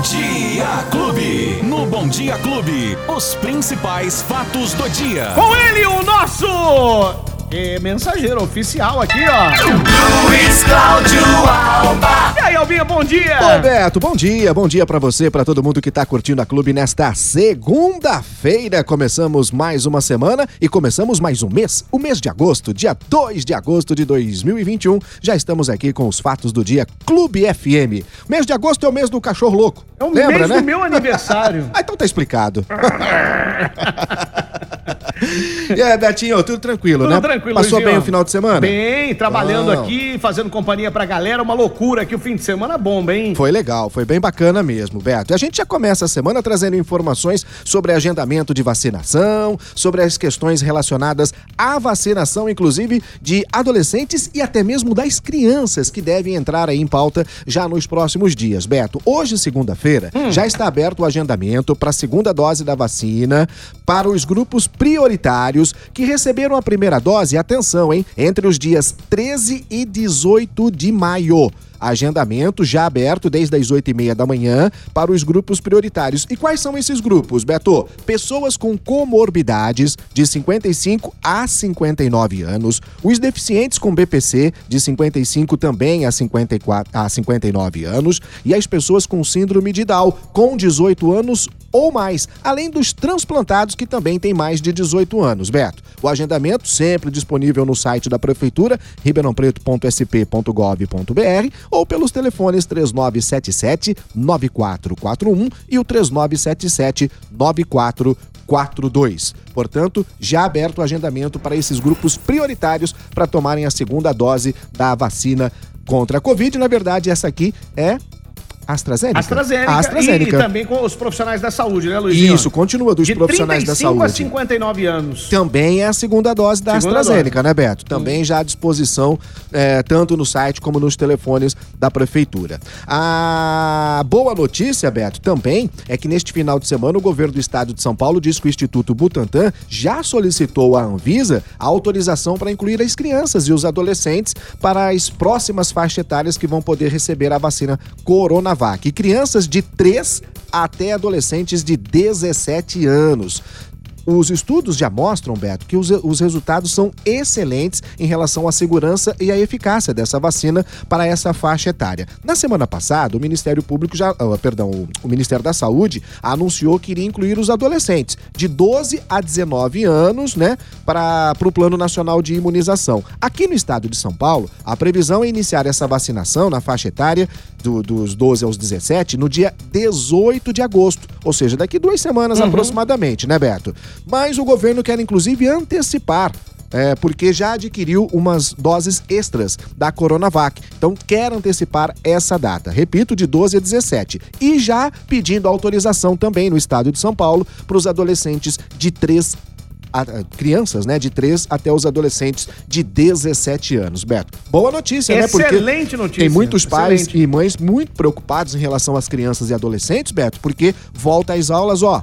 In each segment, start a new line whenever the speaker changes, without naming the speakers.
Bom Dia Clube. No Bom Dia Clube, os principais fatos do dia.
Com ele, o nosso é, mensageiro oficial aqui, ó.
Luiz Cláudio Alba.
E aí, Albinha, bom dia.
Ô, Beto, bom dia, bom dia pra você, pra todo mundo que tá curtindo a Clube nesta segunda-feira. Começamos mais uma semana e começamos mais um mês, o mês de agosto, dia 2 de agosto de 2021. Já estamos aqui com os fatos do dia Clube FM. Mês de agosto é o mês do cachorro louco.
É o
Lembra,
mês
né?
do meu aniversário.
Ah, então tá explicado. e aí, Betinho, tudo tranquilo,
Tudo
né?
tranquilo,
Passou
Luizinho.
bem o final de semana?
Bem, trabalhando aqui, fazendo companhia pra galera, uma loucura aqui, o fim de semana bomba, hein?
Foi legal, foi bem bacana mesmo, Beto. E a gente já começa a semana trazendo informações sobre agendamento de vacinação, sobre as questões relacionadas à vacinação, inclusive de adolescentes e até mesmo das crianças que devem entrar aí em pauta já nos próximos dias. Beto, hoje, segunda-feira, já está aberto o agendamento para a segunda dose da vacina para os grupos prioritários que receberam a primeira dose, atenção, hein, entre os dias 13 e 18 de maio. Agendamento já aberto desde as 8 e meia da manhã para os grupos prioritários. E quais são esses grupos, Beto? Pessoas com comorbidades de 55 a 59 anos, os deficientes com BPC de 55 também a, 54, a 59 anos e as pessoas com síndrome de Down com 18 anos ou mais, além dos transplantados que também têm mais de 18 anos, Beto. O agendamento sempre disponível no site da Prefeitura, ribeirãopreto.sp.gov.br ou pelos telefones 3977 9441 e o 3977 9442. Portanto, já aberto o agendamento para esses grupos prioritários para tomarem a segunda dose da vacina contra a Covid. Na verdade, essa aqui é AstraZeneca.
AstraZeneca.
AstraZeneca.
E, e também com os profissionais da saúde, né, Luizinho?
Isso, continua dos
De
profissionais da
35
saúde.
a 59 anos.
Também é a segunda dose da
Segunda
AstraZeneca,
dose.
né, Beto? Também já à disposição, é, tanto no site como nos telefones da Prefeitura. A boa notícia, Beto, também é que neste final de semana o governo do estado de São Paulo diz que o Instituto Butantan já solicitou à Anvisa a autorização para incluir as crianças e os adolescentes para as próximas faixas etárias que vão poder receber a vacina Coronavac. Crianças de 3 até adolescentes de 17 anos. Os estudos já mostram, Beto, que os, os resultados são excelentes em relação à segurança e à eficácia dessa vacina para essa faixa etária. Na semana passada, o Ministério Público já, ah, perdão, o Ministério da Saúde anunciou que iria incluir os adolescentes de 12 a 19 anos, né, para o Plano Nacional de Imunização. Aqui no estado de São Paulo, a previsão é iniciar essa vacinação na faixa etária do- dos 12 aos 17 no dia 18 de agosto, ou seja, daqui duas semanas aproximadamente, né, Beto? Mas o governo quer inclusive antecipar. é, porque já adquiriu umas doses extras da Coronavac. Então, quer antecipar essa data. Repito, de 12 a 17. E já pedindo autorização também no estado de São Paulo para os adolescentes de 3 a- crianças, né, de 3 até os adolescentes de 17 anos, Beto. Boa notícia, né? Porque
Excelente notícia.
tem muitos pais
Excelente.
e mães muito preocupados em relação às crianças e adolescentes, Beto, porque volta às aulas, ó?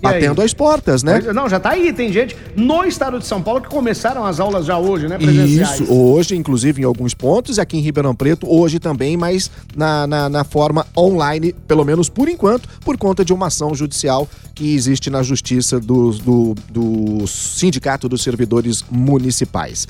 Batendo as portas, né?
Mas, Não, já tá aí. Tem gente no estado de São Paulo que começaram as aulas já hoje, né? Presenciais.
Isso, hoje, inclusive em alguns pontos, e aqui em Ribeirão Preto, hoje também, mas na, na, na forma online, pelo menos por enquanto, por conta de uma ação judicial que existe na justiça do, do, do Sindicato dos Servidores Municipais.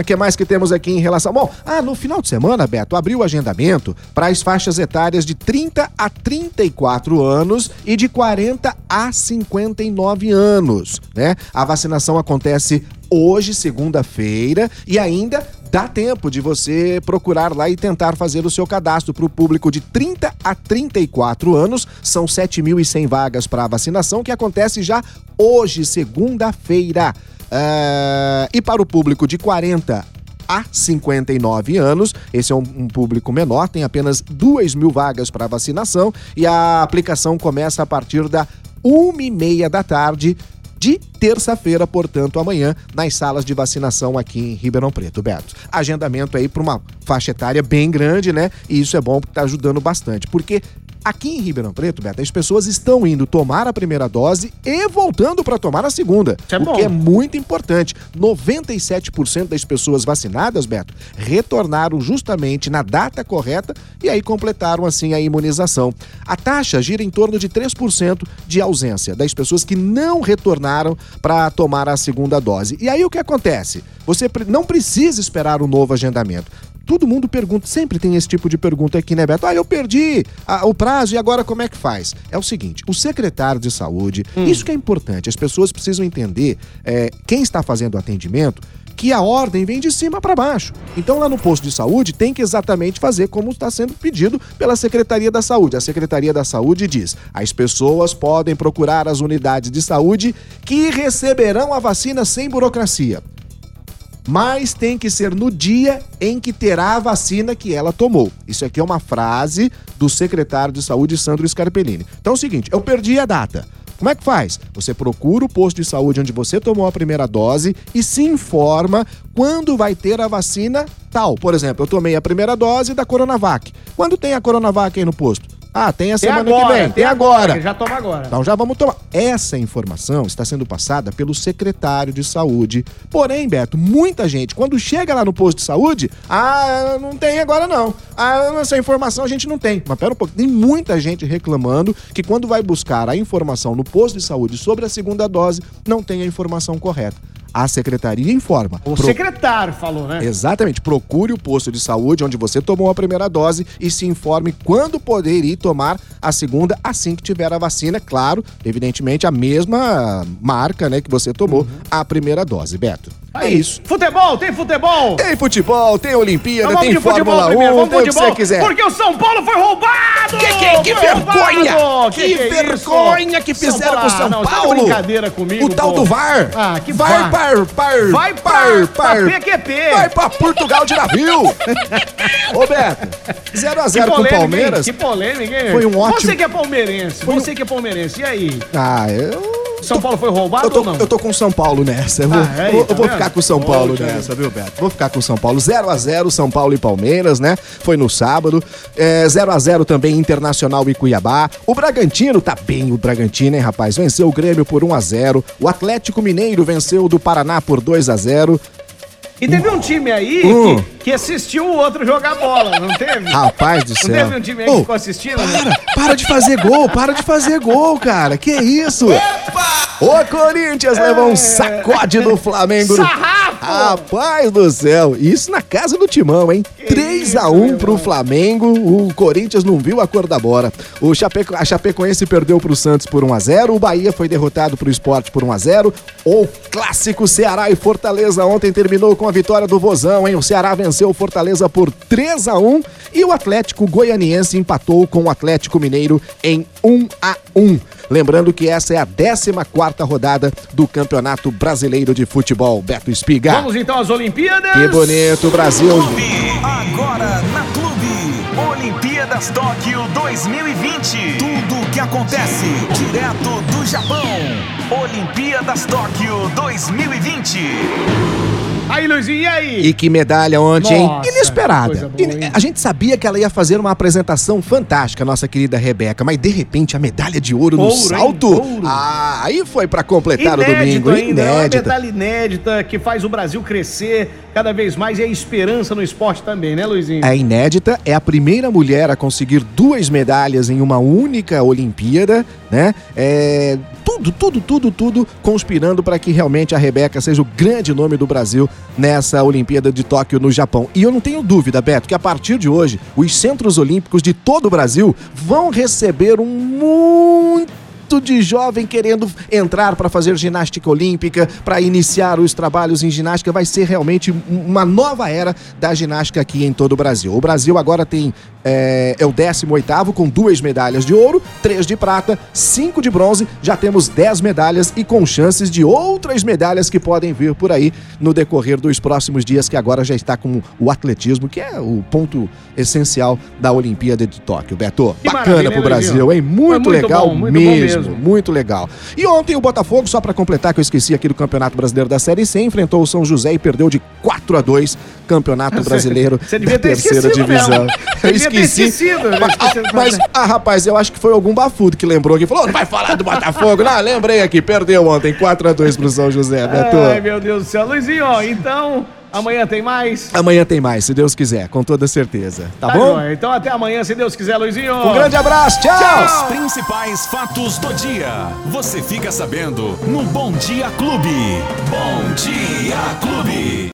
O que mais que temos aqui em relação. Bom, ah, no final de semana, Beto, abriu o agendamento para as faixas etárias de 30 a 34 anos e de 40 a 59 anos, né? A vacinação acontece hoje, segunda-feira, e ainda dá tempo de você procurar lá e tentar fazer o seu cadastro para o público de 30 a 34 anos. São 7.100 vagas para a vacinação que acontece já hoje, segunda-feira. Ah, e para o público de 40 a 59 anos. Esse é um, um público menor, tem apenas 2 mil vagas para vacinação e a aplicação começa a partir da uma e meia da tarde de terça-feira, portanto, amanhã, nas salas de vacinação aqui em Ribeirão Preto, Beto. Agendamento aí para uma faixa etária bem grande, né? E isso é bom porque está ajudando bastante. Porque Aqui em Ribeirão Preto, Beto, as pessoas estão indo tomar a primeira dose e voltando para tomar a segunda.
Isso é
o
bom.
que é muito importante. 97% das pessoas vacinadas, Beto, retornaram justamente na data correta e aí completaram assim a imunização. A taxa gira em torno de 3% de ausência das pessoas que não retornaram para tomar a segunda dose. E aí o que acontece? Você não precisa esperar um novo agendamento. Todo mundo pergunta, sempre tem esse tipo de pergunta aqui, né, Beto? Ah, eu perdi ah, o prazo e agora como é que faz? É o seguinte: o secretário de saúde, isso que é importante, as pessoas precisam entender, é, quem está fazendo o atendimento, que a ordem vem de cima para baixo. Então, lá no posto de saúde, tem que exatamente fazer como está sendo pedido pela Secretaria da Saúde. A Secretaria da Saúde diz: as pessoas podem procurar as unidades de saúde que receberão a vacina sem burocracia mas tem que ser no dia em que terá a vacina que ela tomou. Isso aqui é uma frase do secretário de saúde, Sandro Scarpellini. Então é o seguinte, eu perdi a data. Como é que faz? Você procura o posto de saúde onde você tomou a primeira dose e se informa quando vai ter a vacina tal. Por exemplo, eu tomei a primeira dose da Coronavac. Quando tem a Coronavac aí no posto? Ah, tem a
Tem
semana
agora,
que vem. Tem agora.
Já toma agora.
Então já vamos tomar. Essa informação está sendo passada pelo secretário de saúde. Porém, Beto, muita gente, quando chega lá no posto de saúde, ah, não tem agora não. Ah, essa informação a gente não tem. Mas pera um pouco, tem muita gente reclamando que quando vai buscar a informação no posto de saúde sobre a segunda dose, não tem a informação correta. A secretaria informa.
O
Pro-
secretário falou, né?
Exatamente. Procure o posto de saúde onde você tomou a primeira dose e se informe quando poder ir tomar a segunda assim que tiver a vacina. Claro, evidentemente, a mesma marca né, que você tomou a primeira dose, Beto. É isso.
Futebol, tem futebol?
Tem futebol, tem Olimpíada,
Então
tem Fórmula 1,
primeiro,
tem o que você quiser.
Porque o São Paulo foi roubado!
Que, que, que
Foi
vergonha!
roubado!
Que,
é
vergonha
isso?
que fizeram
Paulo,
com o São
ah, não, tá
Paulo!
brincadeira comigo,
O tal
pô.
do VAR!
Ah, que
VAR,
VAR?
Par, par,
Vai
par,
pra
par.
PQP.
Vai pra Portugal de navio! Ô, Beto, 0x0 com o Palmeiras.
hein? Que polêmica, hein?
Foi um ótimo-
Você que é palmeirense, você que é palmeirense, e aí?
Ah, eu...
São Paulo foi roubado
Eu tô,
ou não?
eu tô com o São Paulo nessa. Eu vou,
Ah, aí,
eu
tá
eu vou
vendo?
ficar com o São Paulo
Poxa.
nessa, viu, Beto? Vou ficar com o São Paulo. 0x0, São Paulo e Palmeiras, né? Foi no sábado. É, 0x0 também Internacional e Cuiabá. O Bragantino, tá bem o Bragantino, hein, rapaz? Venceu o Grêmio por 1x0. O Atlético Mineiro venceu o do Paraná por 2x0.
E teve um time aí
Hum.
que, que assistiu o outro jogar bola, não teve?
Rapaz do
Não
céu.
teve um time aí que
Ô,
ficou assistindo? né?
Para, para de fazer gol, para de fazer gol, cara. Que isso? O Corinthians levou um sacode do Flamengo. no-! Rapaz do céu, isso na casa do Timão, hein? 3 a 1 pro Flamengo, o Corinthians não viu a cor da bola. O Chapeco, a Chapecoense perdeu pro Santos por 1 a 0, o Bahia foi derrotado pro Sport por 1 a 0. O clássico Ceará e Fortaleza ontem terminou com a vitória do Vozão, hein? O Ceará venceu o Fortaleza por 3 a 1 e o Atlético Goianiense empatou com o Atlético Mineiro em 1 a 1. Lembrando que essa é a 14ª rodada do Campeonato Brasileiro de Futebol. Beto Espiga.
Vamos então às Olimpíadas.
Que bonito, Brasil.
Clube. Agora na Clube. Olimpíadas Tóquio 2020. Tudo o que acontece direto do Japão. Olimpíadas Tóquio 2020.
Aí, Luizinho, e aí?
E que medalha ontem, hein? Inesperada.
boa, hein?
a gente sabia que ela ia fazer uma apresentação fantástica, nossa querida Rebeca, mas de repente a medalha de ouro, no
Ouro, hein?
salto.
Ouro.
Ah, aí foi pra completar o
Inédito
domingo.
ainda, é uma
Inédita.
medalha inédita que faz o Brasil crescer cada vez mais e a esperança no esporte também, né, Luizinho?
É inédita, é a primeira mulher a conseguir duas medalhas em uma única Olimpíada, né? É, tudo, tudo, tudo, tudo conspirando para que realmente a Rebeca seja o grande nome do Brasil nessa Olimpíada de Tóquio no Japão. E eu não tenho dúvida, Beto, que a partir de hoje, os centros olímpicos de todo o Brasil vão receber um muito de jovem querendo entrar para fazer ginástica olímpica, para iniciar os trabalhos em ginástica, vai ser realmente um- uma nova era da ginástica aqui em todo o Brasil. O Brasil agora tem é, é o 18º com duas medalhas de ouro, três de prata, cinco de bronze, já temos 10 medalhas e com chances de outras medalhas que podem vir por aí no decorrer dos próximos dias, que agora já está com o atletismo, que é o ponto essencial da Olimpíada de Tóquio. Beto,
Que
bacana pro Brasil, hein? Muito,
muito
legal
bom, muito
mesmo,
mesmo.
muito legal. E ontem o Botafogo, só pra completar que eu esqueci aqui do Campeonato Brasileiro da Série C, enfrentou o São José e perdeu de 4 a 2 Campeonato Brasileiro
Você devia
da
ter
terceira divisão. Eu esqueci.
esquecido, né?
Mas, ah, mas, ah, rapaz, eu acho que foi algum bafudo que lembrou aqui. Falou, não vai falar do Botafogo. Não, lembrei aqui, perdeu ontem, 4x2 pro São José, Beto.
Ai, meu Deus do céu. Luizinho, ó, então, amanhã tem mais.
Amanhã tem mais, se Deus quiser, com toda certeza. Tá, bom?
joia. Então até amanhã, se Deus quiser, Luizinho.
Um grande abraço, tchau!
Os principais fatos do dia. Você fica sabendo no Bom Dia Clube. Bom Dia Clube.